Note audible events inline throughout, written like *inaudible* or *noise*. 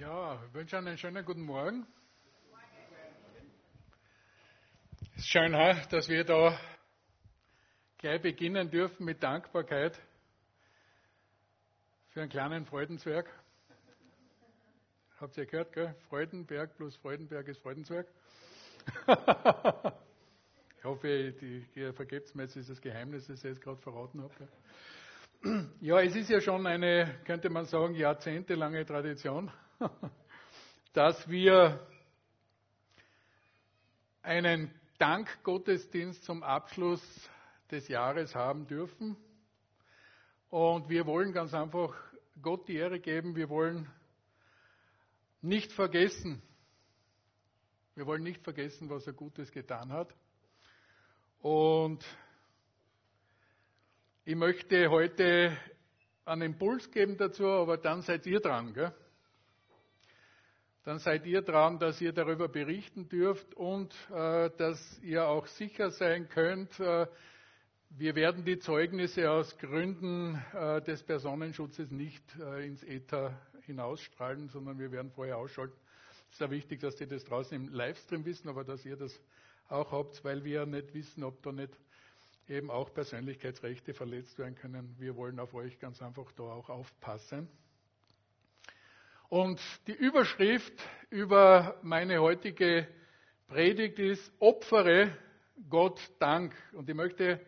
Ja, ich wünsche einen schönen guten Morgen. Es ist schön, dass wir da gleich beginnen dürfen mit Dankbarkeit für einen kleinen Freudenzwerg. Habt ihr gehört, gell? Freudenberg plus Freudenberg ist Freudenzwerg. *laughs* ich hoffe, ihr vergebt mir jetzt dieses Geheimnis, das ich jetzt gerade verraten habe. Ja, es ist ja schon eine, könnte man sagen, jahrzehntelange Tradition, *laughs* dass wir einen Dankgottesdienst zum Abschluss des Jahres haben dürfen. Und wir wollen ganz einfach Gott die Ehre geben. Wir wollen nicht vergessen, wir wollen nicht vergessen, was er Gutes getan hat. Und ich möchte heute einen Impuls geben dazu, aber dann seid ihr dran. Gell? Dann seid ihr dran, dass ihr darüber berichten dürft und äh, dass ihr auch sicher sein könnt, äh, wir werden die Zeugnisse aus Gründen äh, des Personenschutzes nicht äh, ins Äther hinausstrahlen, sondern wir werden vorher ausschalten. Es ist ja wichtig, dass die das draußen im Livestream wissen, aber dass ihr das auch habt, weil wir ja nicht wissen, ob da nicht eben auch Persönlichkeitsrechte verletzt werden können. Wir wollen auf euch ganz einfach da auch aufpassen. Und die Überschrift über meine heutige Predigt ist Opfere Gott Dank. Und ich möchte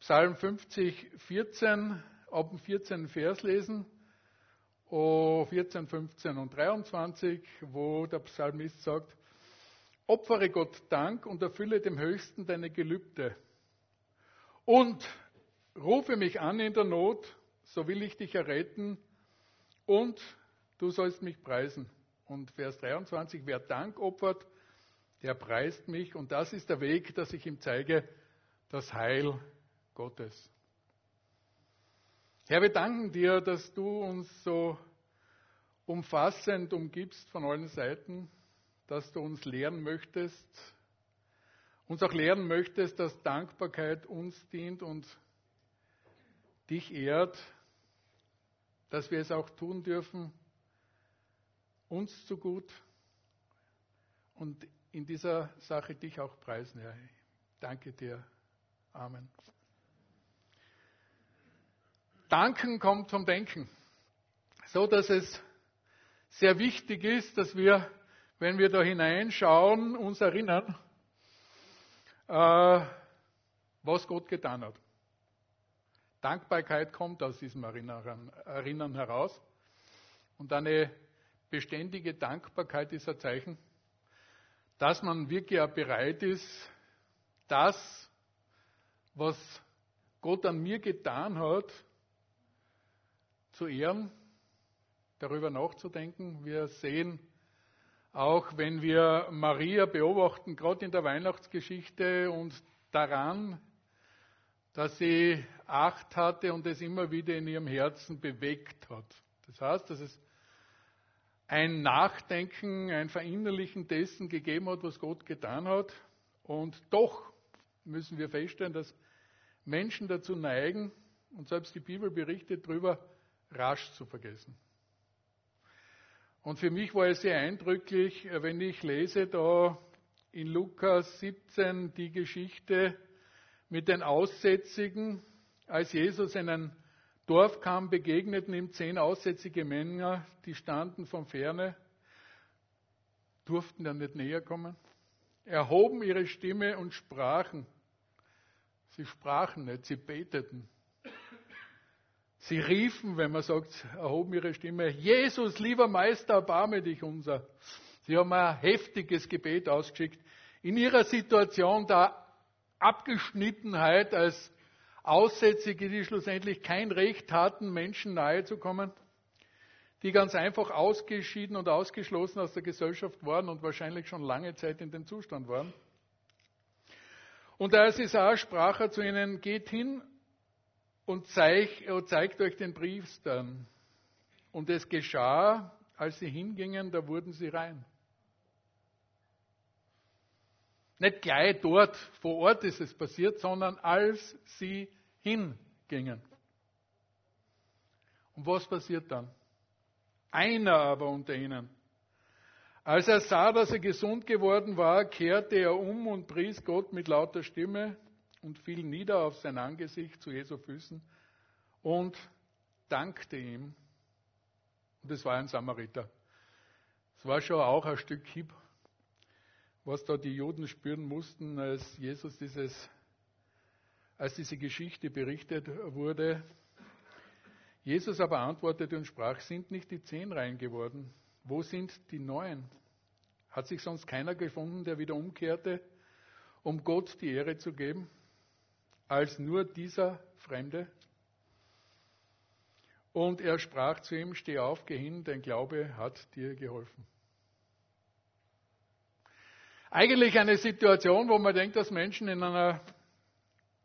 Psalm 50, 14, ab dem 14. Vers lesen. 14, 15 und 23, wo der Psalmist sagt, Opfere Gott Dank und erfülle dem Höchsten deine Gelübde und rufe mich an in der Not, so will ich dich erretten und du sollst mich preisen. Und Vers 23, wer Dank opfert, der preist mich und das ist der Weg, dass ich ihm zeige, das Heil Gottes. Herr, wir danken dir, dass du uns so umfassend umgibst von allen Seiten, dass du uns lehren möchtest, uns auch lehren möchtest, dass Dankbarkeit uns dient und dich ehrt, dass wir es auch tun dürfen, uns zu gut und in dieser Sache dich auch preisen, Herr. Danke dir. Amen. Danken kommt vom Denken. So dass es sehr wichtig ist, dass wir, wenn wir da hineinschauen, uns erinnern, äh, was Gott getan hat. Dankbarkeit kommt aus diesem Erinnern, Erinnern heraus. Und eine beständige Dankbarkeit ist ein Zeichen, dass man wirklich auch bereit ist, das, was Gott an mir getan hat, zu ehren, darüber nachzudenken. Wir sehen auch wenn wir Maria beobachten, gerade in der Weihnachtsgeschichte und daran, dass sie Acht hatte und es immer wieder in ihrem Herzen bewegt hat. Das heißt, dass es ein Nachdenken, ein Verinnerlichen dessen gegeben hat, was Gott getan hat. Und doch müssen wir feststellen, dass Menschen dazu neigen, und selbst die Bibel berichtet darüber, rasch zu vergessen. Und für mich war es sehr eindrücklich, wenn ich lese da in Lukas 17 die Geschichte mit den Aussätzigen. Als Jesus in ein Dorf kam, begegneten ihm zehn aussätzige Männer, die standen von ferne, durften dann nicht näher kommen, erhoben ihre Stimme und sprachen. Sie sprachen nicht, sie beteten. Sie riefen, wenn man sagt, erhoben ihre Stimme, Jesus, lieber Meister, erbarme dich unser. Sie haben ein heftiges Gebet ausgeschickt. In ihrer Situation der Abgeschnittenheit als Aussätzige, die schlussendlich kein Recht hatten, Menschen nahe zu kommen, die ganz einfach ausgeschieden und ausgeschlossen aus der Gesellschaft waren und wahrscheinlich schon lange Zeit in dem Zustand waren. Und als sie sah, sprach er zu ihnen, geht hin und zeigt, zeigt euch den Priestern. Und es geschah, als sie hingingen, da wurden sie rein. Nicht gleich dort vor Ort ist es passiert, sondern als sie hingingen. Und was passiert dann? Einer aber unter ihnen. Als er sah, dass er gesund geworden war, kehrte er um und pries Gott mit lauter Stimme und fiel nieder auf sein Angesicht zu Jesu Füßen und dankte ihm. Und es war ein Samariter. Es war schon auch ein Stück Hieb, was da die Juden spüren mussten, als Jesus dieses, als diese Geschichte berichtet wurde. Jesus aber antwortete und sprach, sind nicht die zehn rein geworden? Wo sind die neun? Hat sich sonst keiner gefunden, der wieder umkehrte, um Gott die Ehre zu geben, als nur dieser Fremde? Und er sprach zu ihm, steh auf, geh hin, dein Glaube hat dir geholfen. Eigentlich eine Situation, wo man denkt, dass Menschen in einer,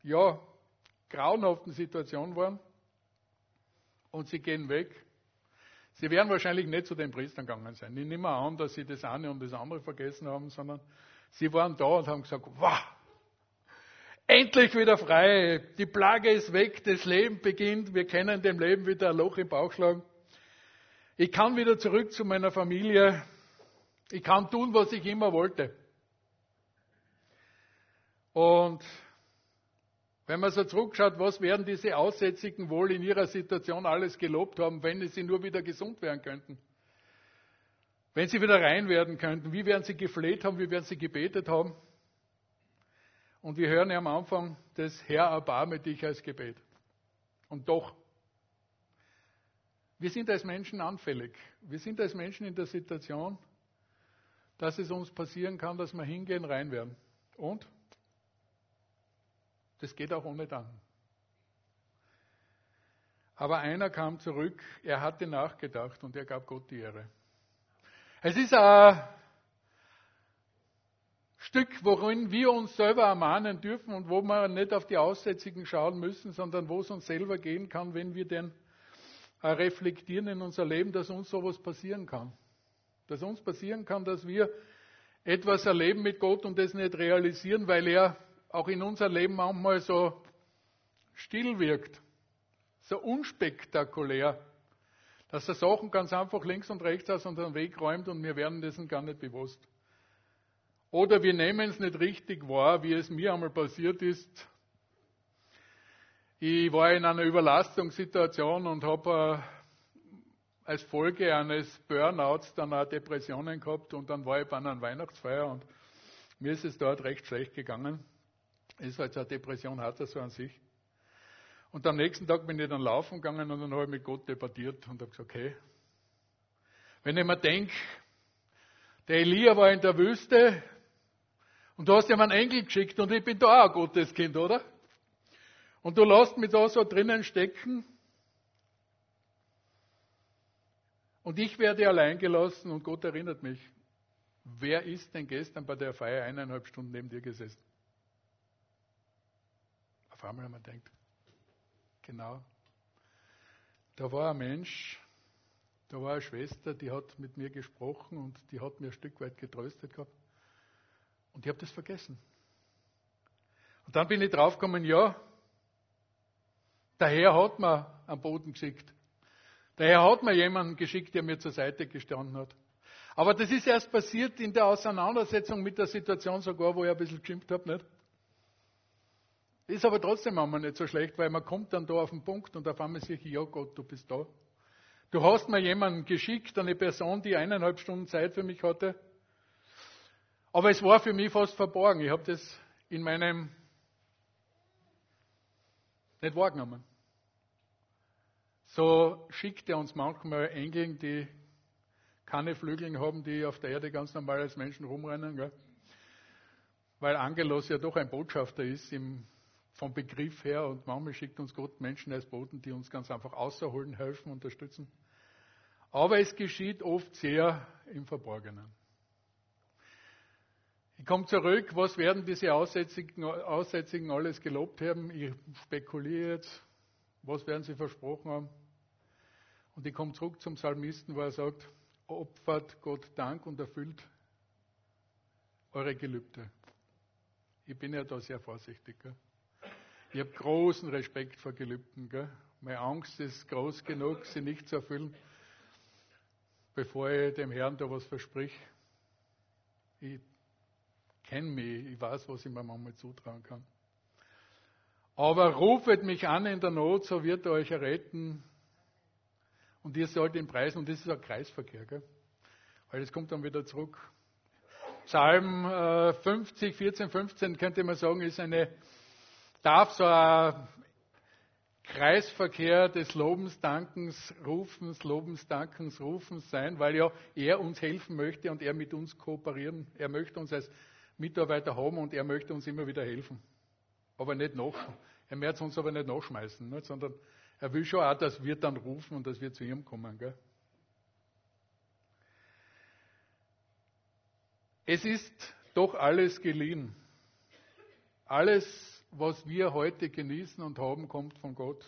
ja, grauenhaften Situation waren und sie gehen weg. Sie werden wahrscheinlich nicht zu den Priestern gegangen sein. Ich nehme an, dass sie das eine und das andere vergessen haben, sondern sie waren da und haben gesagt, wow, endlich wieder frei, die Plage ist weg, das Leben beginnt, wir können dem Leben wieder ein Loch im Bauch schlagen. Ich kann wieder zurück zu meiner Familie, ich kann tun, was ich immer wollte. Und wenn man so zurückschaut, was werden diese Aussätzigen wohl in ihrer Situation alles gelobt haben, wenn sie nur wieder gesund werden könnten? Wenn sie wieder rein werden könnten, wie werden sie gefleht haben, wie werden sie gebetet haben? Und wir hören ja am Anfang das Herr, erbarme dich als Gebet. Und doch, wir sind als Menschen anfällig. Wir sind als Menschen in der Situation, dass es uns passieren kann, dass wir hingehen, rein werden. Und das geht auch ohne dann. Aber einer kam zurück, er hatte nachgedacht und er gab Gott die Ehre. Es ist ein Stück, worin wir uns selber ermahnen dürfen und wo wir nicht auf die Aussätzigen schauen müssen, sondern wo es uns selber gehen kann, wenn wir denn reflektieren in unser Leben, dass uns sowas passieren kann. Dass uns passieren kann, dass wir etwas erleben mit Gott und das nicht realisieren, weil er auch in unser Leben manchmal so still wirkt, so unspektakulär, dass er Sachen ganz einfach links und rechts aus unserem Weg räumt und wir werden dessen gar nicht bewusst. Oder wir nehmen es nicht richtig wahr, wie es mir einmal passiert ist. Ich war in einer Überlastungssituation und habe äh, als Folge eines Burnouts dann auch Depressionen gehabt und dann war ich bei einer Weihnachtsfeier und mir ist es dort recht schlecht gegangen. Ist halt so eine Depression, hat er so an sich. Und am nächsten Tag bin ich dann laufen gegangen und dann habe ich mit Gott debattiert und habe gesagt, okay, wenn ich mir denke, der Elia war in der Wüste und du hast ihm einen Engel geschickt und ich bin da auch ein Gotteskind, oder? Und du lässt mich da so drinnen stecken und ich werde allein gelassen und Gott erinnert mich. Wer ist denn gestern bei der Feier eineinhalb Stunden neben dir gesessen? Einmal wir gedacht, genau, da war ein Mensch, da war eine Schwester, die hat mit mir gesprochen und die hat mir ein Stück weit getröstet gehabt. Und ich habe das vergessen. Und dann bin ich draufgekommen, ja, der Herr hat mir am Boden geschickt. Der Herr hat mir jemanden geschickt, der mir zur Seite gestanden hat. Aber das ist erst passiert in der Auseinandersetzung mit der Situation sogar, wo ich ein bisschen geschimpft habe, nicht? Ist aber trotzdem einmal nicht so schlecht, weil man kommt dann da auf den Punkt und auf einmal sage ich, ja Gott, du bist da. Du hast mir jemanden geschickt, eine Person, die eineinhalb Stunden Zeit für mich hatte. Aber es war für mich fast verborgen. Ich habe das in meinem nicht wahrgenommen. So schickt er uns manchmal Engeln, die keine Flügel haben, die auf der Erde ganz normal als Menschen rumrennen. Gell? Weil Angelos ja doch ein Botschafter ist im vom Begriff her und manchmal schickt uns Gott Menschen als Boten, die uns ganz einfach außerholen, helfen, unterstützen. Aber es geschieht oft sehr im Verborgenen. Ich komme zurück, was werden diese Aussätzigen, Aussätzigen alles gelobt haben? Ich spekuliere jetzt, was werden sie versprochen haben? Und ich komme zurück zum Psalmisten, wo er sagt, opfert Gott Dank und erfüllt eure Gelübde. Ich bin ja da sehr vorsichtig. Gell? Ich habe großen Respekt vor Gelübden. Gell? Meine Angst ist groß genug, sie nicht zu erfüllen. bevor ich dem Herrn da was versprich. Ich kenne mich, ich weiß, was ich mir manchmal zutrauen kann. Aber rufet mich an in der Not, so wird er euch erretten. Und ihr sollt ihn preisen. Und das ist ein Kreisverkehr, gell? Weil das kommt dann wieder zurück. Psalm 50, 14, 15 könnte man sagen, ist eine, darf so ein Kreisverkehr des Lobens, Dankens, Rufens, Lobens, Dankens, Rufens sein, weil ja er uns helfen möchte und er mit uns kooperieren. Er möchte uns als Mitarbeiter haben und er möchte uns immer wieder helfen. Aber nicht noch. Er möchte uns aber nicht nachschmeißen, nicht? sondern er will schon auch, dass wir dann rufen und dass wir zu ihm kommen. Gell? Es ist doch alles geliehen. Alles was wir heute genießen und haben, kommt von Gott.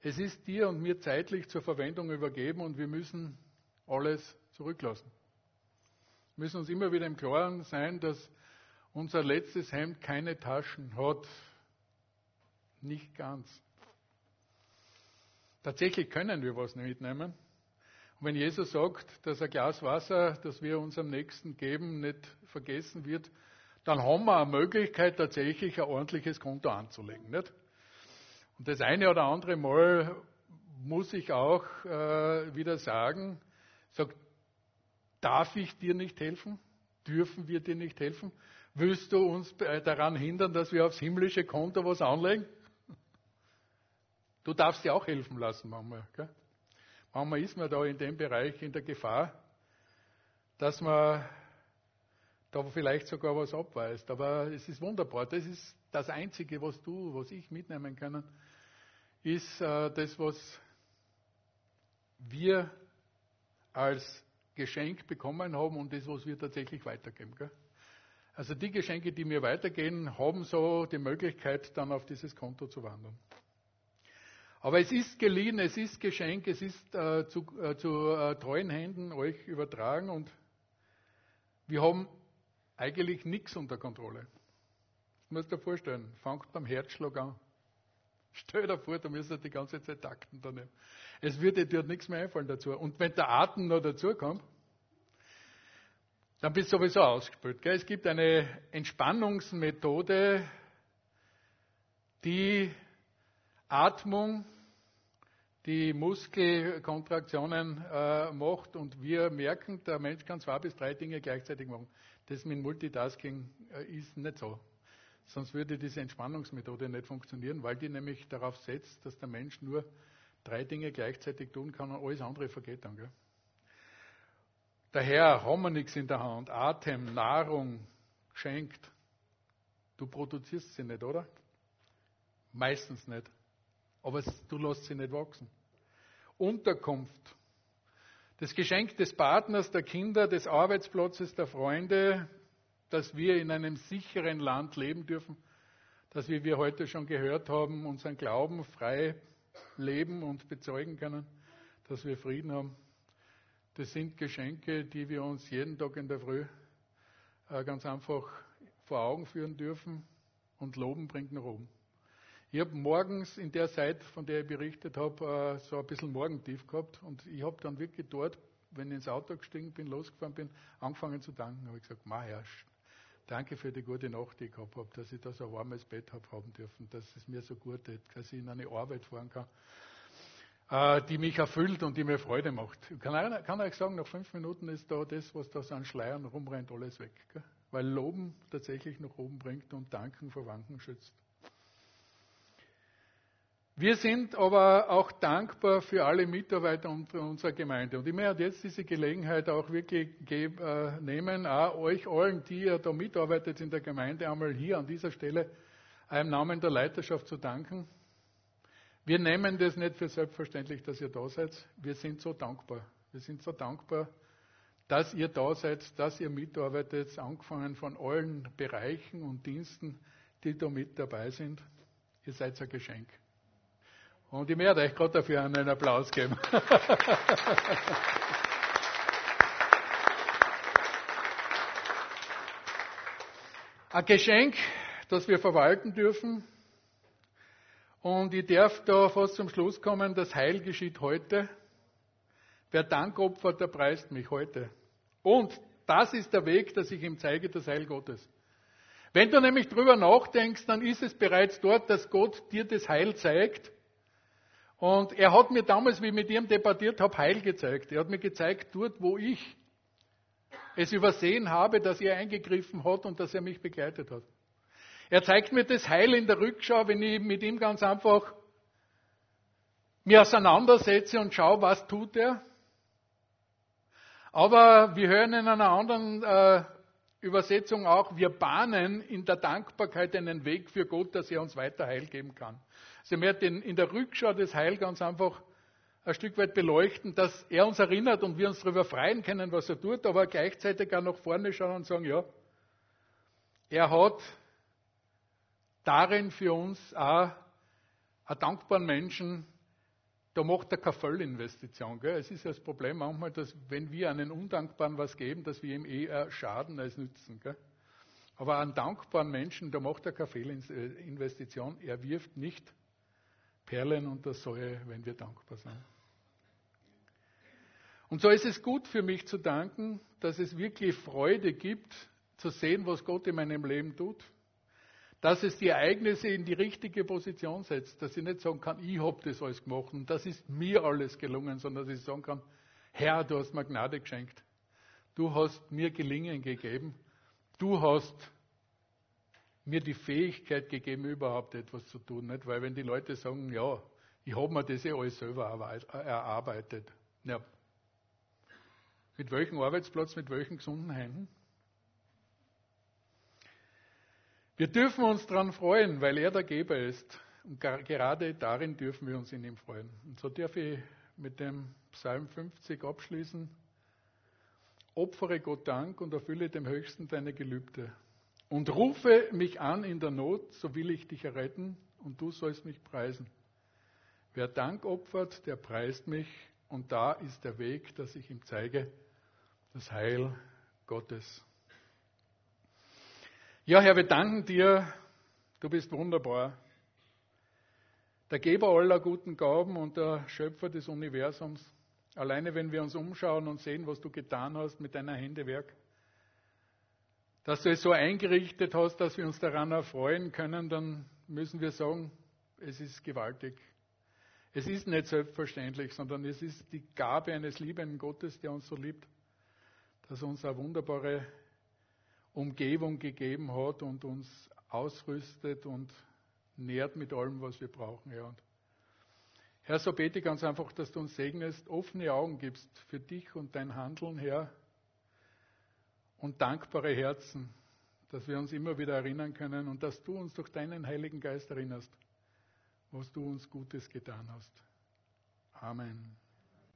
Es ist dir und mir zeitlich zur Verwendung übergeben und wir müssen alles zurücklassen. Wir müssen uns immer wieder im Klaren sein, dass unser letztes Hemd keine Taschen hat. Nicht ganz. Tatsächlich können wir was mitnehmen. Und wenn Jesus sagt, dass ein Glas Wasser, das wir unserem Nächsten geben, nicht vergessen wird, dann haben wir eine Möglichkeit, tatsächlich ein ordentliches Konto anzulegen. Nicht? Und das eine oder andere Mal muss ich auch äh, wieder sagen, sag, darf ich dir nicht helfen? Dürfen wir dir nicht helfen? Willst du uns daran hindern, dass wir aufs himmlische Konto was anlegen? Du darfst dir auch helfen lassen manchmal. Gell? Manchmal ist man da in dem Bereich in der Gefahr, dass man da vielleicht sogar was abweist. Aber es ist wunderbar. Das ist das Einzige, was du, was ich mitnehmen kann, ist äh, das, was wir als Geschenk bekommen haben und das, was wir tatsächlich weitergeben. Gell? Also die Geschenke, die mir weitergehen, haben so die Möglichkeit, dann auf dieses Konto zu wandern. Aber es ist geliehen, es ist Geschenk, es ist äh, zu, äh, zu äh, treuen Händen euch übertragen und wir haben eigentlich nichts unter Kontrolle. Das musst du dir vorstellen. Fangt beim Herzschlag an. Stell dir vor, du müsstest die ganze Zeit takten daneben. Es würde dir nichts mehr einfallen dazu. Und wenn der Atem noch dazu kommt, dann bist du sowieso ausgespült. Gell? Es gibt eine Entspannungsmethode, die Atmung, die Muskelkontraktionen äh, macht und wir merken, der Mensch kann zwei bis drei Dinge gleichzeitig machen. Das mit Multitasking äh, ist nicht so. Sonst würde diese Entspannungsmethode nicht funktionieren, weil die nämlich darauf setzt, dass der Mensch nur drei Dinge gleichzeitig tun kann und alles andere vergeht dann. Gell? Daher haben wir nichts in der Hand. Atem, Nahrung schenkt. Du produzierst sie nicht, oder? Meistens nicht. Aber du lässt sie nicht wachsen. Unterkunft, das Geschenk des Partners, der Kinder, des Arbeitsplatzes, der Freunde, dass wir in einem sicheren Land leben dürfen, dass wir, wie wir heute schon gehört haben, unseren Glauben frei leben und bezeugen können, dass wir Frieden haben. Das sind Geschenke, die wir uns jeden Tag in der Früh äh, ganz einfach vor Augen führen dürfen und loben bringt nach oben. Ich habe morgens in der Zeit, von der ich berichtet habe, äh, so ein bisschen Morgentief gehabt und ich habe dann wirklich dort, wenn ich ins Auto gestiegen bin, losgefahren bin, angefangen zu danken. habe ich gesagt, Ma Herr, danke für die gute Nacht, die ich gehabt habe, dass ich da so ein warmes Bett habe haben dürfen, dass es mir so gut geht, dass ich in eine Arbeit fahren kann, äh, die mich erfüllt und die mir Freude macht. Ich kann, kann euch sagen, nach fünf Minuten ist da das, was da so an Schleiern rumrennt, alles weg. Gell? Weil Loben tatsächlich nach oben bringt und Danken vor Wanken schützt. Wir sind aber auch dankbar für alle Mitarbeiter unserer Gemeinde. Und ich möchte jetzt diese Gelegenheit auch wirklich äh, nehmen, auch euch allen, die ihr da mitarbeitet in der Gemeinde, einmal hier an dieser Stelle im Namen der Leiterschaft zu danken. Wir nehmen das nicht für selbstverständlich, dass ihr da seid. Wir sind so dankbar. Wir sind so dankbar, dass ihr da seid, dass ihr mitarbeitet, angefangen von allen Bereichen und Diensten, die da mit dabei sind. Ihr seid ein Geschenk. Und ich werde euch gerade dafür einen Applaus geben. *laughs* Ein Geschenk, das wir verwalten dürfen. Und ich darf da fast zum Schluss kommen, das Heil geschieht heute. Wer Dank opfert, der preist mich heute. Und das ist der Weg, dass ich ihm zeige, das Heil Gottes. Wenn du nämlich drüber nachdenkst, dann ist es bereits dort, dass Gott dir das Heil zeigt. Und er hat mir damals, wie ich mit ihm debattiert habe, Heil gezeigt. Er hat mir gezeigt, dort, wo ich es übersehen habe, dass er eingegriffen hat und dass er mich begleitet hat. Er zeigt mir das Heil in der Rückschau, wenn ich mit ihm ganz einfach mir auseinandersetze und schaue, was tut er. Aber wir hören in einer anderen äh, Übersetzung auch, wir bahnen in der Dankbarkeit einen Weg für Gott, dass er uns weiter Heil geben kann. Sie werden in der Rückschau das Heil ganz einfach ein Stück weit beleuchten, dass er uns erinnert und wir uns darüber freuen können, was er tut, aber gleichzeitig auch nach vorne schauen und sagen, ja, er hat darin für uns auch einen dankbaren Menschen da macht er keine Vollinvestition. Gell? Es ist ja das Problem manchmal, dass wenn wir einen Undankbaren was geben, dass wir ihm eher schaden als nützen. Gell? Aber einen dankbaren Menschen, da macht er keine Fehlinvestition. Er wirft nicht Perlen unter Säue, wenn wir dankbar sind. Und so ist es gut für mich zu danken, dass es wirklich Freude gibt, zu sehen, was Gott in meinem Leben tut dass es die Ereignisse in die richtige Position setzt, dass ich nicht sagen kann, ich habe das alles gemacht und das ist mir alles gelungen, sondern dass ich sagen kann, Herr, du hast mir Gnade geschenkt. Du hast mir Gelingen gegeben. Du hast mir die Fähigkeit gegeben, überhaupt etwas zu tun. Nicht? Weil wenn die Leute sagen, ja, ich habe mir das ja alles selber erarbeitet. Ja. Mit welchem Arbeitsplatz, mit welchen gesunden Händen? Wir dürfen uns daran freuen, weil er der Geber ist. Und gerade darin dürfen wir uns in ihm freuen. Und so darf ich mit dem Psalm 50 abschließen. Opfere Gott Dank und erfülle dem Höchsten deine Gelübde. Und rufe mich an in der Not, so will ich dich erretten und du sollst mich preisen. Wer Dank opfert, der preist mich und da ist der Weg, dass ich ihm zeige, das Heil Gottes. Ja, Herr, wir danken dir. Du bist wunderbar. Der Geber aller guten Gaben und der Schöpfer des Universums. Alleine wenn wir uns umschauen und sehen, was du getan hast mit deiner Händewerk, dass du es so eingerichtet hast, dass wir uns daran erfreuen können, dann müssen wir sagen, es ist gewaltig. Es ist nicht selbstverständlich, sondern es ist die Gabe eines liebenden Gottes, der uns so liebt, dass er uns eine wunderbare Umgebung gegeben hat und uns ausrüstet und nährt mit allem, was wir brauchen. Ja. Und Herr, so bete ich ganz einfach, dass du uns segnest, offene Augen gibst für dich und dein Handeln, Herr, und dankbare Herzen, dass wir uns immer wieder erinnern können und dass du uns durch deinen Heiligen Geist erinnerst, was du uns Gutes getan hast. Amen.